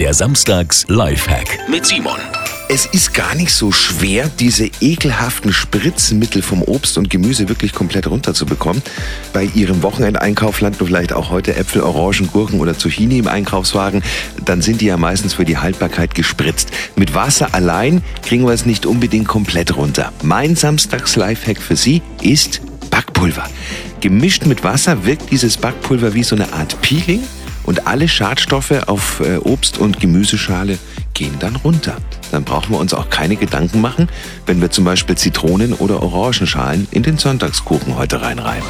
Der Samstags Lifehack mit Simon. Es ist gar nicht so schwer, diese ekelhaften Spritzmittel vom Obst und Gemüse wirklich komplett runterzubekommen. Bei Ihrem Wochenendeinkauf landen vielleicht auch heute Äpfel, Orangen, Gurken oder Zucchini im Einkaufswagen. Dann sind die ja meistens für die Haltbarkeit gespritzt. Mit Wasser allein kriegen wir es nicht unbedingt komplett runter. Mein Samstags Lifehack für Sie ist Backpulver. Gemischt mit Wasser wirkt dieses Backpulver wie so eine Art Peeling und alle Schadstoffe auf äh, Obst- und Gemüseschale gehen dann runter. Dann brauchen wir uns auch keine Gedanken machen, wenn wir zum Beispiel Zitronen- oder Orangenschalen in den Sonntagskuchen heute reinreiben.